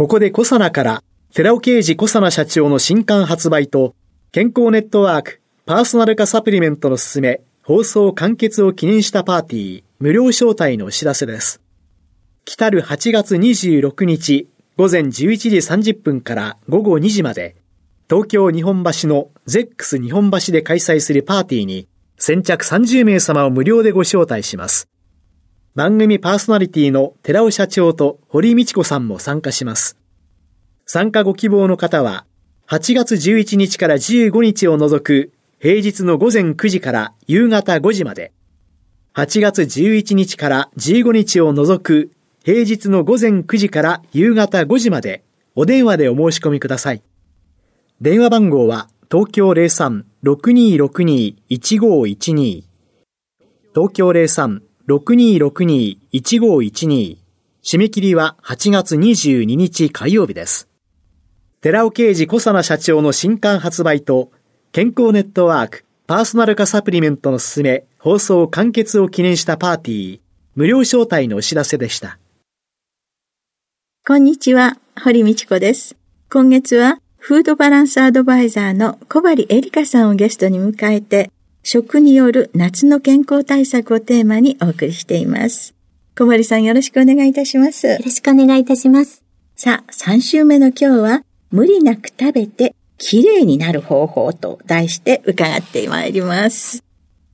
ここでコサナから寺尾啓二コサナ社長の新刊発売と健康ネットワークパーソナル化サプリメントのすすめ放送完結を記念したパーティー無料招待のお知らせです。来たる8月26日午前11時30分から午後2時まで東京日本橋のゼックス日本橋で開催するパーティーに先着30名様を無料でご招待します。番組パーソナリティの寺尾社長と堀道子さんも参加します。参加ご希望の方は8月11日から15日を除く平日の午前9時から夕方5時まで、8月11日から15日を除く平日の午前9時から夕方5時までお電話でお申し込みください。電話番号は東京03-6262-1512東京03-6262-1512締め切りは8月22日火曜日です。寺尾刑事小佐奈社長の新刊発売と健康ネットワークパーソナル化サプリメントのすすめ放送完結を記念したパーティー無料招待のお知らせでした。こんにちは、堀道子です。今月はフードバランスアドバイザーの小針エリカさんをゲストに迎えて、食による夏の健康対策をテーマにお送りしています。小針さんよろしくお願いいたします。よろしくお願いいたします。さあ、3週目の今日は、無理なく食べて綺麗になる方法と題して伺ってまいります。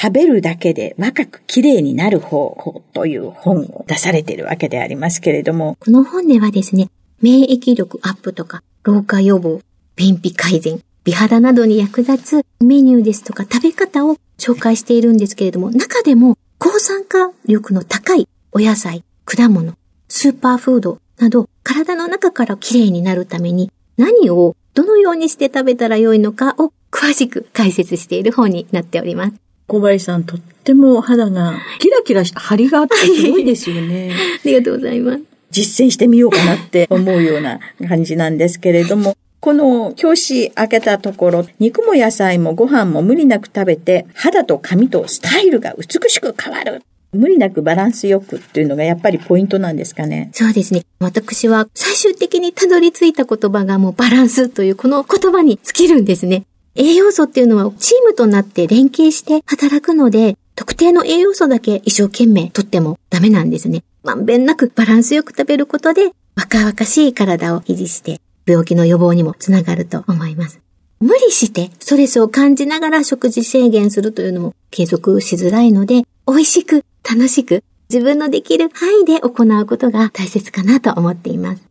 食べるだけで若く綺麗になる方法という本を出されているわけでありますけれども。この本ではですね、免疫力アップとか、老化予防、便秘改善、美肌などに役立つメニューですとか食べ方を紹介しているんですけれども、中でも抗酸化力の高いお野菜、果物、スーパーフードなど体の中から綺麗になるために何をどのようにして食べたらよいのかを詳しく解説している本になっております。小林さん、とっても肌がキラキラした張りがあってすごいですよね。ありがとうございます。実践してみようかなって思うような感じなんですけれども、この表紙開けたところ、肉も野菜もご飯も無理なく食べて、肌と髪とスタイルが美しく変わる。無理なくバランスよくっていうのがやっぱりポイントなんですかね。そうですね。私は最終的にたどり着いた言葉がもうバランスというこの言葉に尽きるんですね。栄養素っていうのはチームとなって連携して働くので、特定の栄養素だけ一生懸命とってもダメなんですね。まんべんなくバランスよく食べることで若々しい体を維持して病気の予防にもつながると思います。無理してストレスを感じながら食事制限するというのも継続しづらいので、美味しく楽しく自分のできる範囲で行うことが大切かなと思っています。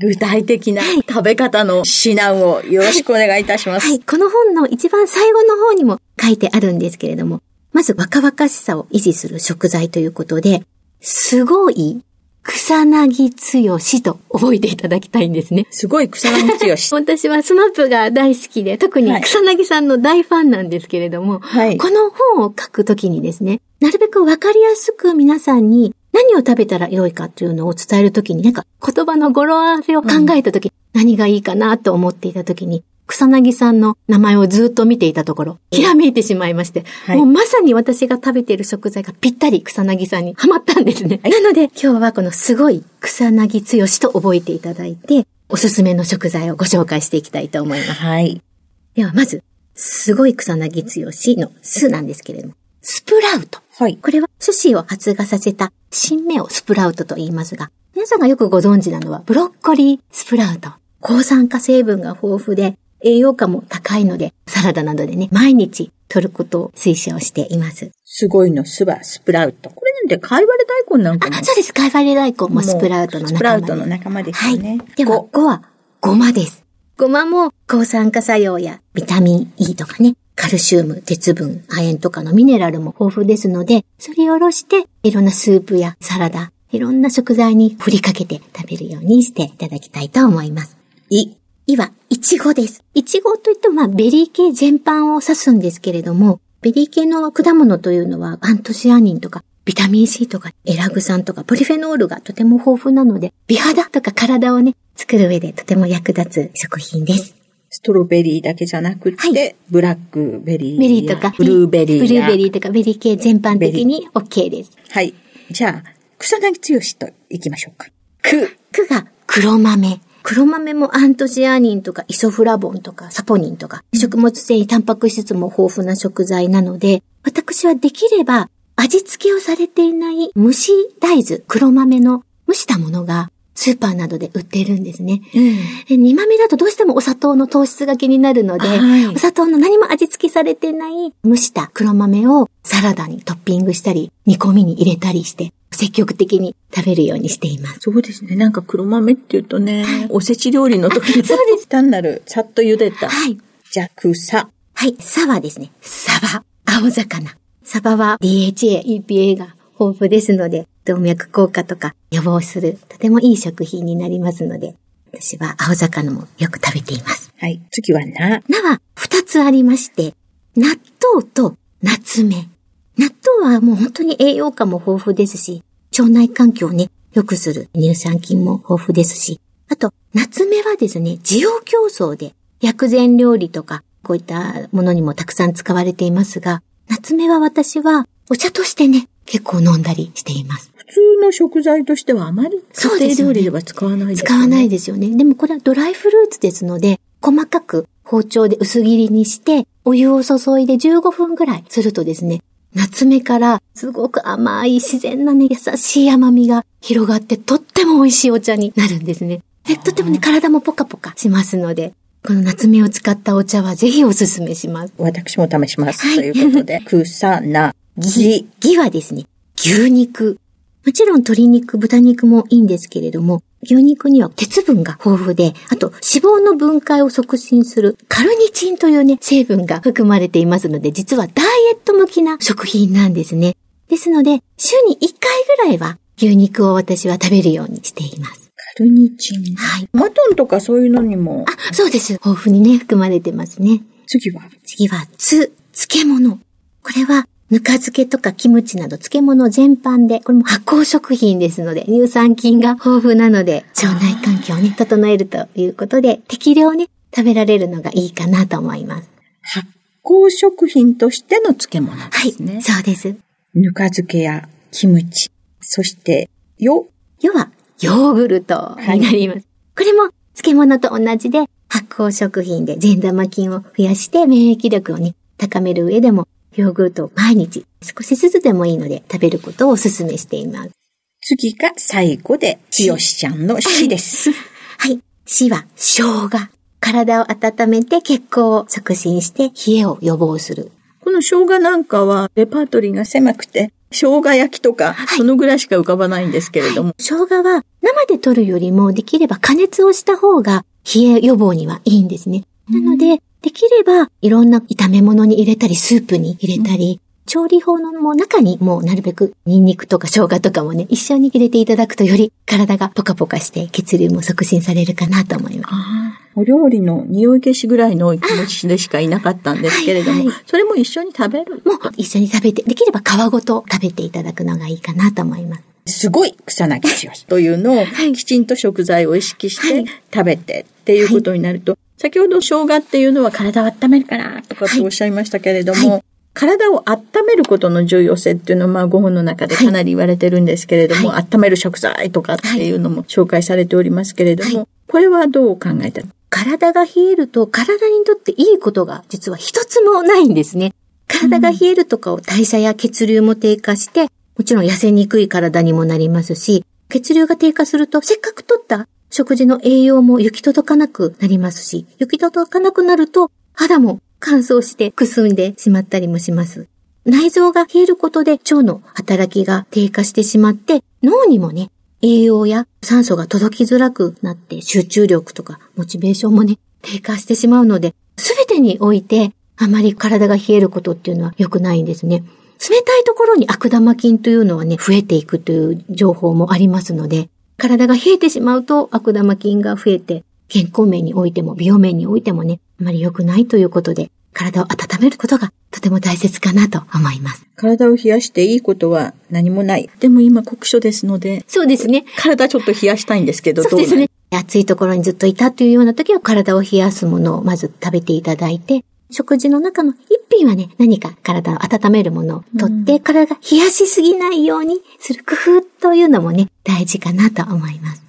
具体的な食べ方の指南をよろしくお願いいたします。はい、はい、この本の一番最後の方にも書いてあるんですけれども、まず若々しさを維持する食材ということで、すごい草薙剛と覚えていただきたいんですね。すごい草薙剛。私はスマップが大好きで、特に草薙さんの大ファンなんですけれども、はい、この本を書くときにですね、なるべくわかりやすく皆さんに何を食べたらよいかというのを伝えるときに、なんか言葉の語呂合わせを考えたとき、うん、何がいいかなと思っていたときに、草薙さんの名前をずっと見ていたところ、ひらめいてしまいまして、はい、もうまさに私が食べている食材がぴったり草薙さんにハマったんですね。なので今日はこのすごい草薙剛と覚えていただいて、おすすめの食材をご紹介していきたいと思います。はい。ではまず、すごい草薙剛の巣なんですけれども、スプラウト。はい。これは寿司を発芽させた新芽をスプラウトと言いますが、皆さんがよくご存知なのはブロッコリースプラウト。抗酸化成分が豊富で、栄養価も高いので、サラダなどでね、毎日取ることを推奨しています。すごいのスバ、スプラウト。これなんて、カイワレ大根なんかあ、そうです。カイワレ大根もスプラウトの仲間。スプラウトの仲間ですよね。はい。では、5は、ごまです。ごまも抗酸化作用やビタミン E とかね、カルシウム、鉄分、亜鉛とかのミネラルも豊富ですので、すりおろして、いろんなスープやサラダ、いろんな食材に振りかけて食べるようにしていただきたいと思います。い。いは、いちごです。いちごといっても、まあ、ベリー系全般を指すんですけれども、ベリー系の果物というのは、アントシアニンとか、ビタミン C とか、エラグ酸とか、ポリフェノールがとても豊富なので、美肌とか体をね、作る上でとても役立つ食品です。ストロベリーだけじゃなくて、はい、ブラックベリー。ベリーとか、ブルーベリー。ブルーベリーとか、ベリー系全般的に OK です。はい。じゃあ、草薙剛と行きましょうか。く。くが黒豆。黒豆もアントシアニンとかイソフラボンとかサポニンとか、食物繊維、タンパク質も豊富な食材なので、私はできれば味付けをされていない蒸し大豆、黒豆の蒸したものがスーパーなどで売っているんですね。うん、煮豆だとどうしてもお砂糖の糖質が気になるので、はい、お砂糖の何も味付けされてない蒸した黒豆をサラダにトッピングしたり、煮込みに入れたりして、積極的に食べるようにしています。そうですね。なんか黒豆って言うとね、はい、おせち料理の時にそうです。単なる、さっと茹でた。はい。じゃくさ。はい。さはですね、サバ、青魚。サバは DHA、EPA が豊富ですので、動脈硬化とか予防する、とてもいい食品になりますので、私は青魚もよく食べています。はい。次はな。なは二つありまして、納豆と夏目。納豆はもう本当に栄養価も豊富ですし、腸内環境をね、良くする乳酸菌も豊富ですし、あと、夏目はですね、需要競争で薬膳料理とか、こういったものにもたくさん使われていますが、夏目は私はお茶としてね、結構飲んだりしています。普通の食材としてはあまり家庭料理では使わないですよね。使わないですよね。でもこれはドライフルーツですので、細かく包丁で薄切りにして、お湯を注いで15分ぐらいするとですね、夏目からすごく甘い自然なね、優しい甘みが広がってとっても美味しいお茶になるんですね。で、とてもね、体もポカポカしますので、この夏目を使ったお茶はぜひおすすめします。私も試します。はい、ということで、草なぎ。ぎはですね、牛肉。もちろん鶏肉、豚肉もいいんですけれども、牛肉には鉄分が豊富で、あと脂肪の分解を促進するカルニチンというね、成分が含まれていますので、実はダイエット向きな食品なんですね。ですので、週に1回ぐらいは牛肉を私は食べるようにしています。カルニチン？はい。マトンとかそういうのにも？あ、そうです。豊富にね、含まれてますね。次は？次は、つ、漬物。これはぬか漬けとかキムチなど漬物全般で、これも発酵食品ですので、乳酸菌が豊富なので、腸内環境をね、整えるということで、適量ね、食べられるのがいいかなと思います。発酵食品としての漬物ですね。はい、そうです。ぬか漬けやキムチ、そして、よ。よは、ヨーグルトになります。はい、これも漬物と同じで、発酵食品で善玉菌を増やして免疫力をね、高める上でもヨーグルトを毎日少しずつでもいいので食べることをお勧めしています。次が最後で、ちよしちゃんの死です。はい。死は生姜。体を温めて血行を促進して冷えを予防する。この生姜なんかはレパートリーが狭くて、生姜焼きとか、そのぐらいしか浮かばないんですけれども。はい、生姜は生で取るよりもできれば加熱をした方が冷え予防にはいいんですね。なので、できれば、いろんな炒め物に入れたり、スープに入れたり、調理法のも中にもうなるべくニンニクとか生姜とかもね、一緒に入れていただくとより体がポカポカして血流も促進されるかなと思います。お料理の匂い消しぐらいの気持ちでしかいなかったんですけれども、はいはい、それも一緒に食べる？もう一緒に食べて、できれば皮ごと食べていただくのがいいかなと思います。すごい草薙剛というのを、きちんと食材を意識して食べてっていうことになると、先ほど生姜っていうのは体を温めるからとかっておっしゃいましたけれども、はい、体を温めることの重要性っていうのは、まあ、5本の中でかなり言われてるんですけれども、はい、温める食材とかっていうのも紹介されておりますけれども、はい、これはどう考えた体が冷えると、体にとっていいことが実は一つもないんですね。体が冷えるとかを代謝や血流も低下して、もちろん痩せにくい体にもなりますし、血流が低下すると、せっかく取った食事の栄養も行き届かなくなりますし、行き届かなくなると肌も乾燥してくすんでしまったりもします。内臓が冷えることで腸の働きが低下してしまって脳にもね、栄養や酸素が届きづらくなって集中力とかモチベーションもね、低下してしまうので、すべてにおいてあまり体が冷えることっていうのは良くないんですね。冷たいところに悪玉菌というのはね、増えていくという情報もありますので、体が冷えてしまうと悪玉菌が増えて、健康面においても美容面においてもね、あまり良くないということで、体を温めることがとても大切かなと思います。体を冷やしていいことは何もない。でも今酷暑ですので。そうですね。体ちょっと冷やしたいんですけど、そうですね。暑いところにずっといたというような時は体を冷やすものをまず食べていただいて、食事の中の一品はね、何か体を温めるものをとって、うん、体が冷やしすぎないようにする工夫というのもね、大事かなと思います。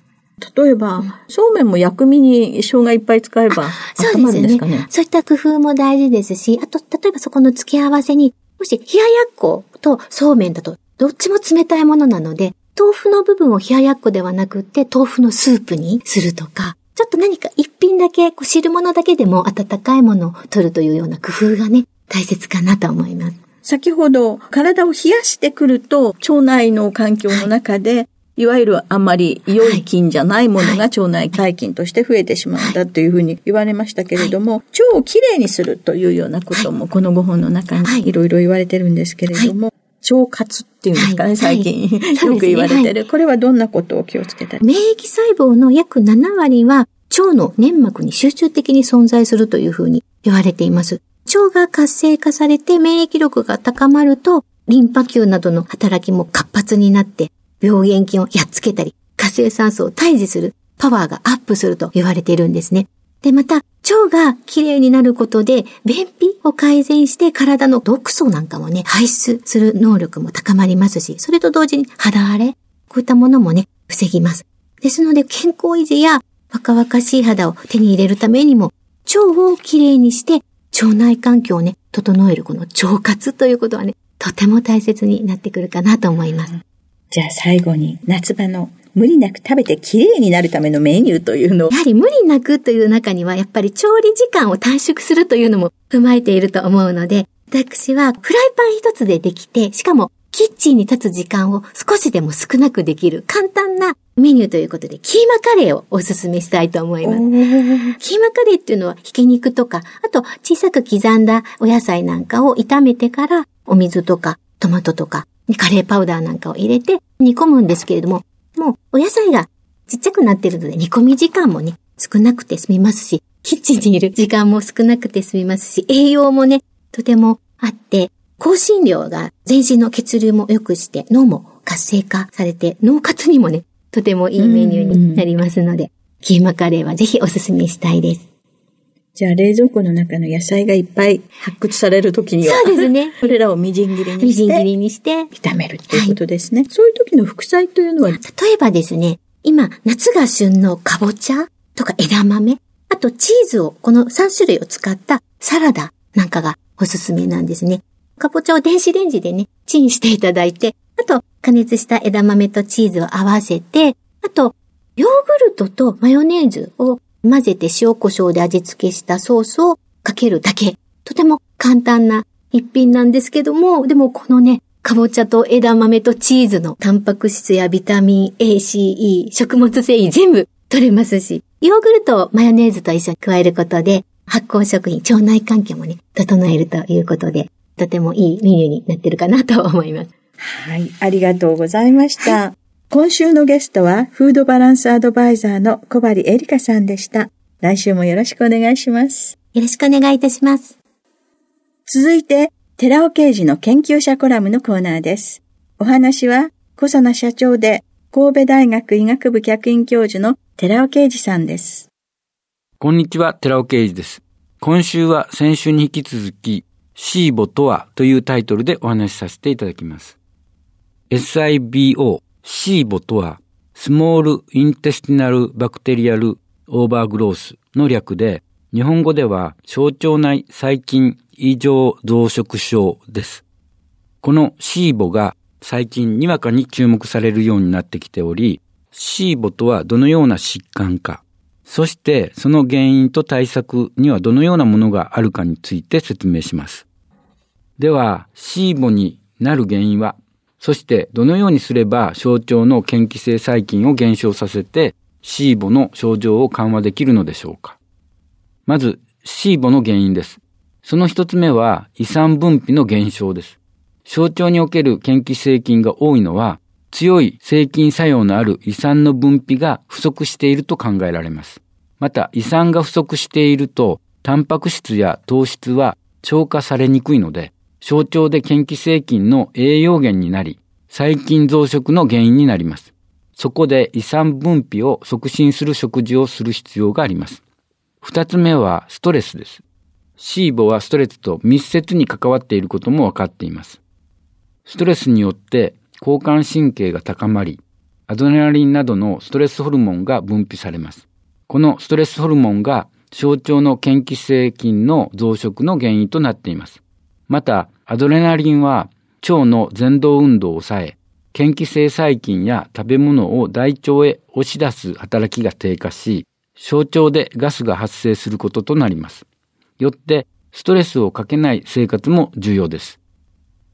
例えば、そうめんも薬味に生姜いっぱい使えば、そうですね。ね？そういった工夫も大事ですし、あと、例えばそこの付け合わせに、もし冷ややっことそうめんだと、どっちも冷たいものなので、豆腐の部分を冷ややっこではなくって、豆腐のスープにするとか、ちょっと何か一品だけ、こう汁物だけでも温かいものを取るというような工夫がね、大切かなと思います。先ほど、体を冷やしてくると、腸内の環境の中で、はい。いわゆるあんまり良い菌じゃないものが腸内細菌として増えてしまうんだというふうに言われましたけれども、腸をきれいにするというようなこともこの5本の中にい。ろいろ言われてるんですけれども、腸活っていうんですかね、最近、よく言われてる、これはどんなことを気をつけたら免疫細胞の約7割は腸の粘膜に集中的に存在するというふうに言われています。腸が活性化されて免疫力が高まると、リンパ球などの働きも活発になって、病原菌をやっつけたり、活性酸素を退治するパワーがアップすると言われているんですね。で、また、腸がきれいになることで、便秘を改善して体の毒素なんかもね、排出する能力も高まりますし、それと同時に肌荒れ、こういったものもね、防ぎます。ですので、健康維持や若々しい肌を手に入れるためにも、腸をきれいにして、腸内環境をね、整えるこの腸活ということはね、とても大切になってくるかなと思います。じゃあ最後に夏場の無理なく食べてきれいになるためのメニューというのを。やはり無理なくという中には、やっぱり調理時間を短縮するというのも踏まえていると思うので、私はフライパン一つでできて、しかもキッチンに立つ時間を少しでも少なくできる簡単なメニューということで、キーマカレーをおすすめしたいと思います。キーマカレーっていうのは、ひき肉とか、あと小さく刻んだお野菜なんかを炒めてから、お水とかトマトとかカレーパウダーなんかを入れて煮込むんですけれども、もうお野菜がちっちゃくなってるので煮込み時間もね、少なくて済みますし、キッチンにいる時間も少なくて済みますし、栄養もね、とてもあって、香辛料が全身の血流も良くして脳も活性化されて脳活にもね、とてもいいメニューになりますので、キーマカレーはぜひおすすめしたいです。じゃあ冷蔵庫の中の野菜がいっぱい発掘されるときには。そうですね。それらをみじん切りにして。みじん切りにして。炒めるっていうことですね。はい、そういう時の副菜というのは例えばですね、今、夏が旬のかぼちゃとか枝豆、あとチーズを、この3種類を使ったサラダなんかがおすすめなんですね。かぼちゃを電子レンジでね、チンしていただいて、あと加熱した枝豆とチーズを合わせて、あと、ヨーグルトとマヨネーズを混ぜて塩胡椒で味付けしたソースをかけるだけ。とても簡単な一品なんですけども、でもこのね、かぼちゃと枝豆とチーズのタンパク質やビタミン A、C、E、食物繊維全部取れますし、ヨーグルトをマヨネーズと一緒に加えることで、発酵食品、腸内環境もね、整えるということで、とてもいいメニューになってるかなと思います。はい、ありがとうございました。はい今週のゲストは、フードバランスアドバイザーの小針エリカさんでした。来週もよろしくお願いします。よろしくお願いいたします。続いて、寺尾刑事の研究者コラムのコーナーです。お話は、小佐奈社長で、神戸大学医学部客員教授の寺尾啓二さんです。こんにちは、寺尾啓二です。今週は先週に引き続き、シーボとはというタイトルでお話しさせていただきます。SIBO シーボとは、スモールインテスティナルバクテリアルオーバーグロースの略で、日本語では小腸内細菌異常増殖症です。このシーボが最近にわかに注目されるようになってきており、シーボとはどのような疾患か、そしてその原因と対策にはどのようなものがあるかについて説明します。では、シーボになる原因はそしてどのようにすれば小腸の嫌気性細菌を減少させてシーボの症状を緩和できるのでしょうか？まず、シーボの原因です。その一つ目は、胃酸分泌の減少です。小腸における嫌気性菌が多いのは、強い性菌作用のある胃酸の分泌が不足していると考えられます。また、胃酸が不足していると、タンパク質や糖質は消化されにくいので、小腸で嫌気性菌の栄養源になり、細菌増殖の原因になります。そこで胃酸分泌を促進する食事をする必要があります。二つ目はストレスです。シーボはストレスと密接に関わっていることも分かっています。ストレスによって交感神経が高まり、アドレナリンなどのストレスホルモンが分泌されます。このストレスホルモンが小腸の嫌気性菌の増殖の原因となっています。また、アドレナリンは腸の前動運動を抑え、嫌気性細菌や食べ物を大腸へ押し出す働きが低下し、小腸でガスが発生することとなります。よって、ストレスをかけない生活も重要です。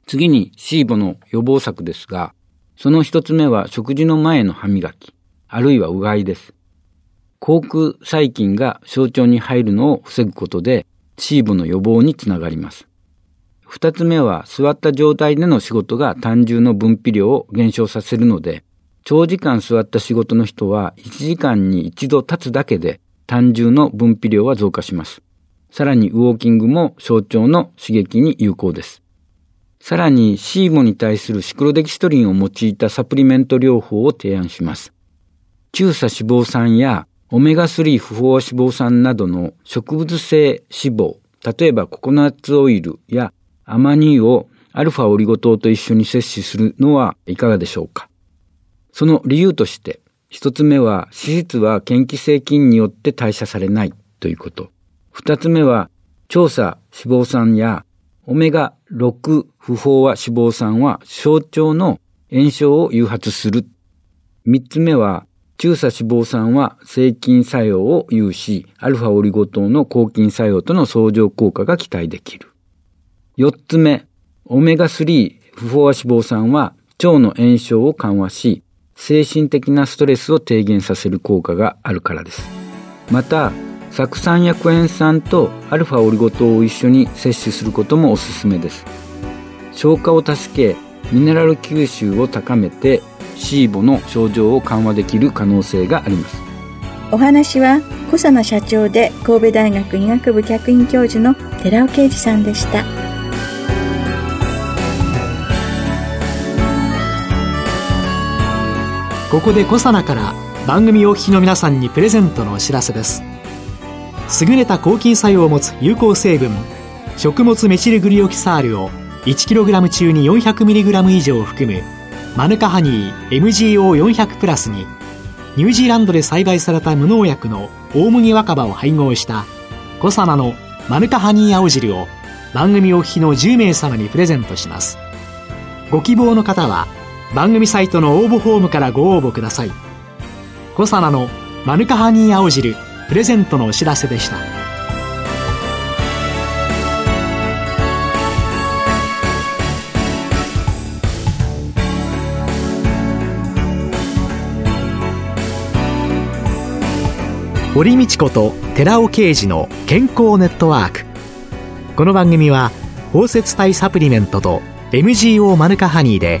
次に、シーボの予防策ですが、その一つ目は食事の前の歯磨き、あるいはうがいです。口腔細菌が小腸に入るのを防ぐことで、シーボの予防につながります。二つ目は座った状態での仕事が単純の分泌量を減少させるので、長時間座った仕事の人は1時間に一度立つだけで単純の分泌量は増加します。さらにウォーキングも小腸の刺激に有効です。さらにシーモに対するシクロデキストリンを用いたサプリメント療法を提案します。中鎖脂肪酸やオメガ3不飽和脂肪酸などの植物性脂肪、例えばココナッツオイルやアマニ油をアルファオリゴ糖と一緒に摂取するのはいかがでしょうか？その理由として、一つ目は脂質は嫌気性菌によって代謝されないということ。二つ目は調査脂肪酸やオメガ6不飽和脂肪酸は小腸の炎症を誘発する。三つ目は中鎖脂肪酸は制菌作用を有し、アルファオリゴ糖の抗菌作用との相乗効果が期待できる。四つ目、オメガ3不飽和脂肪酸は腸の炎症を緩和し、精神的なストレスを低減させる効果があるからです。また、酢酸やクエン酸とアルファオリゴ糖を一緒に摂取することもおすすめです。消化を助け、ミネラル吸収を高めて、シーボの症状を緩和できる可能性があります。お話は、小佐野社長で神戸大学医学部客員教授の寺尾啓二さんでした。ここでコサナから番組お聞きの皆さんにプレゼントのお知らせです。優れた抗菌作用を持つ有効成分食物メチルグリオキサールを 1kg 中に 400mg 以上含むマヌカハニー MGO400 プラスにニュージーランドで栽培された無農薬の大麦若葉を配合したコサナのマヌカハニー青汁を番組お聞きの10名様にプレゼントします。ご希望の方は番組サイトの応募フォームからご応募ください。コサナのマヌカハニー青汁プレゼントのお知らせでした。堀道子と寺尾啓二の健康ネットワーク。この番組は包摂体サプリメントと MGO マヌカハニーで